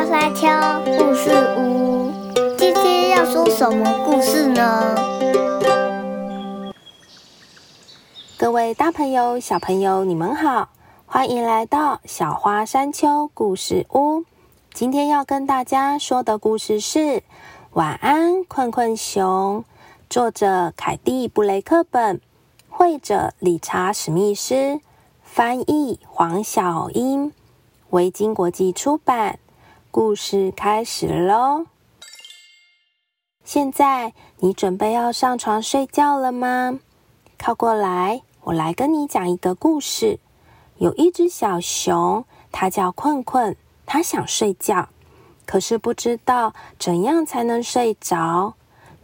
花山丘故事屋，今天要说什么故事呢？各位大朋友、小朋友，你们好，欢迎来到小花山丘故事屋。今天要跟大家说的故事是《晚安困困熊》，作者凯蒂·布雷克本，绘者理查·史密斯，翻译黄小英，维京国际出版。故事开始喽！现在你准备要上床睡觉了吗？靠过来，我来跟你讲一个故事。有一只小熊，它叫困困，它想睡觉，可是不知道怎样才能睡着。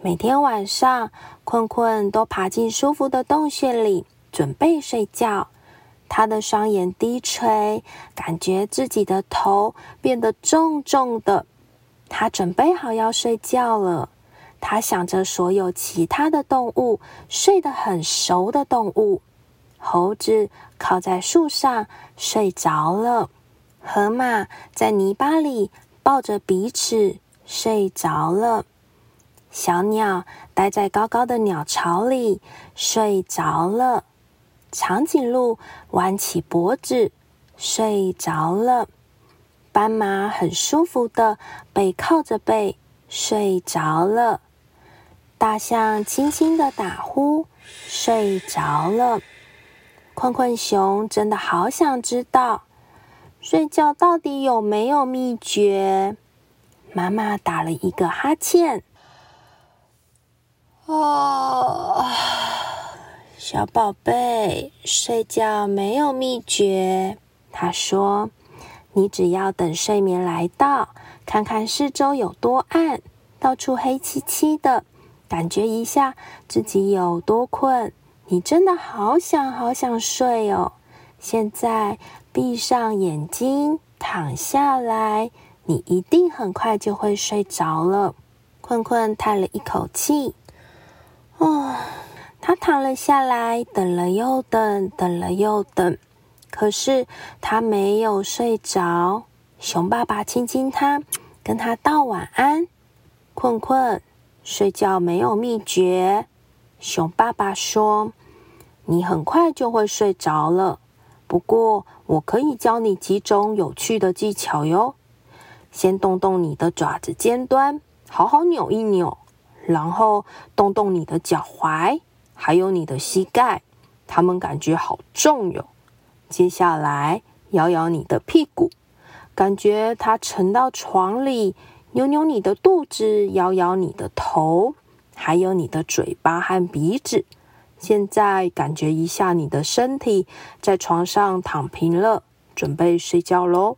每天晚上，困困都爬进舒服的洞穴里，准备睡觉。他的双眼低垂，感觉自己的头变得重重的。他准备好要睡觉了。他想着所有其他的动物睡得很熟的动物。猴子靠在树上睡着了，河马在泥巴里抱着鼻齿睡着了，小鸟待在高高的鸟巢里睡着了。长颈鹿弯起脖子睡着了，斑马很舒服的背靠着背睡着了，大象轻轻的打呼睡着了。困困熊真的好想知道，睡觉到底有没有秘诀？妈妈打了一个哈欠，啊。小宝贝，睡觉没有秘诀。他说：“你只要等睡眠来到，看看四周有多暗，到处黑漆漆的，感觉一下自己有多困。你真的好想好想睡哦！现在闭上眼睛，躺下来，你一定很快就会睡着了。”困困叹了一口气，哦。他躺了下来，等了又等，等了又等，可是他没有睡着。熊爸爸亲亲他，跟他道晚安。困困，睡觉没有秘诀。熊爸爸说：“你很快就会睡着了，不过我可以教你几种有趣的技巧哟。先动动你的爪子尖端，好好扭一扭，然后动动你的脚踝。”还有你的膝盖，他们感觉好重哟。接下来摇摇你的屁股，感觉它沉到床里；扭扭你的肚子，摇摇你的头，还有你的嘴巴和鼻子。现在感觉一下你的身体，在床上躺平了，准备睡觉喽。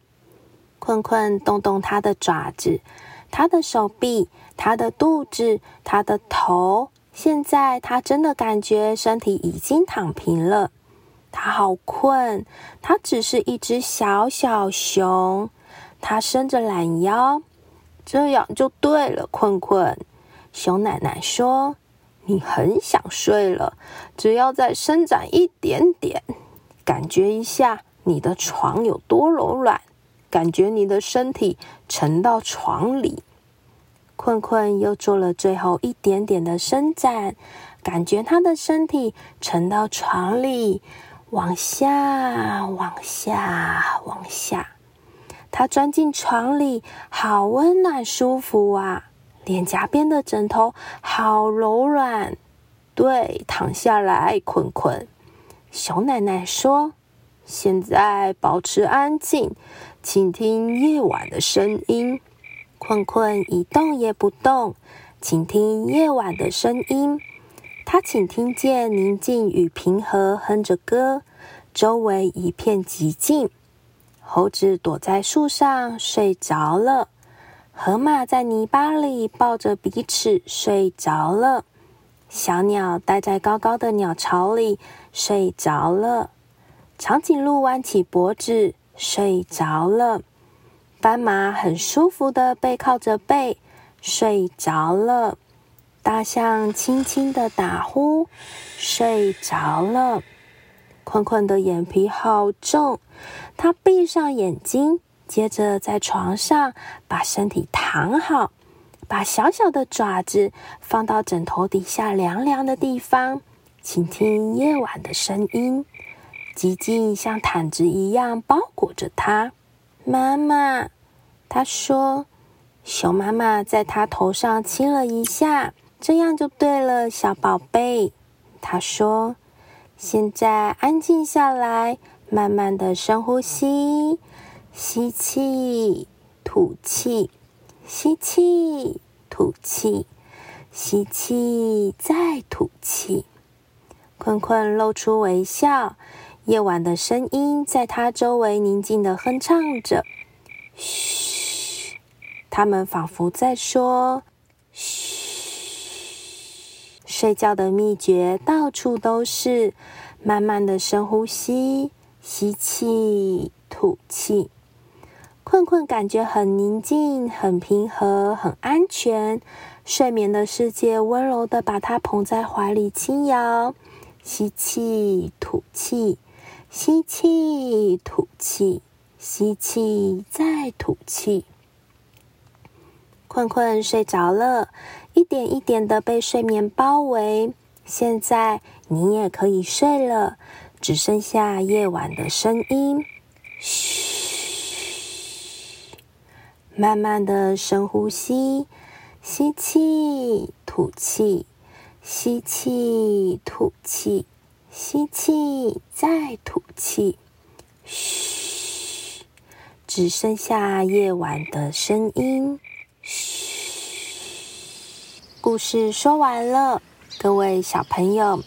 困困动动它的爪子，它的手臂，它的肚子，它的头。现在他真的感觉身体已经躺平了，他好困。他只是一只小小熊，他伸着懒腰，这样就对了。困困，熊奶奶说：“你很想睡了，只要再伸展一点点，感觉一下你的床有多柔软，感觉你的身体沉到床里。”困困又做了最后一点点的伸展，感觉他的身体沉到床里，往下，往下，往下。他钻进床里，好温暖舒服啊！脸颊边的枕头好柔软。对，躺下来，困困。熊奶奶说：“现在保持安静，请听夜晚的声音。”困困一动也不动，请听夜晚的声音。他请听见宁静与平和哼着歌，周围一片寂静。猴子躲在树上睡着了，河马在泥巴里抱着鼻齿睡着了，小鸟待在高高的鸟巢里睡着了，长颈鹿弯起脖子睡着了。斑马很舒服的背靠着背睡着了，大象轻轻的打呼睡着了。困困的眼皮好重，他闭上眼睛，接着在床上把身体躺好，把小小的爪子放到枕头底下凉凉的地方，倾听夜晚的声音。寂静像毯子一样包裹着它。妈妈，他说：“熊妈妈在他头上亲了一下，这样就对了，小宝贝。”他说：“现在安静下来，慢慢的深呼吸，吸气，吐气，吸气，吐气，吸气，再吐气。”困困露出微笑。夜晚的声音在他周围宁静的哼唱着，嘘，他们仿佛在说：“嘘。”睡觉的秘诀到处都是，慢慢的深呼吸，吸气，吐气。困困感觉很宁静，很平和，很安全。睡眠的世界温柔的把他捧在怀里轻摇，吸气，吐气。吸气，吐气，吸气，再吐气。困困睡着了，一点一点的被睡眠包围。现在你也可以睡了，只剩下夜晚的声音。嘘，慢慢的深呼吸，吸气，吐气，吸气，吐气。吸气，再吐气，嘘，只剩下夜晚的声音。嘘，故事说完了，各位小朋友，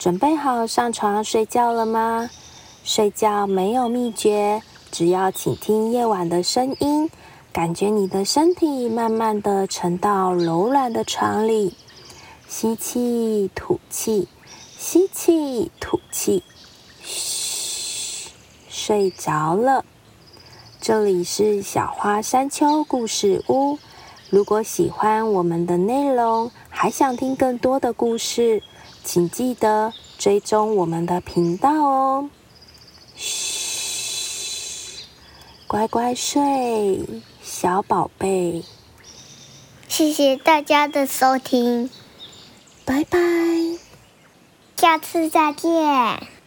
准备好上床睡觉了吗？睡觉没有秘诀，只要倾听夜晚的声音，感觉你的身体慢慢的沉到柔软的床里。吸气，吐气。吸气，吐气，嘘，睡着了。这里是小花山丘故事屋。如果喜欢我们的内容，还想听更多的故事，请记得追踪我们的频道哦。嘘，乖乖睡，小宝贝。谢谢大家的收听，拜拜。下次再见。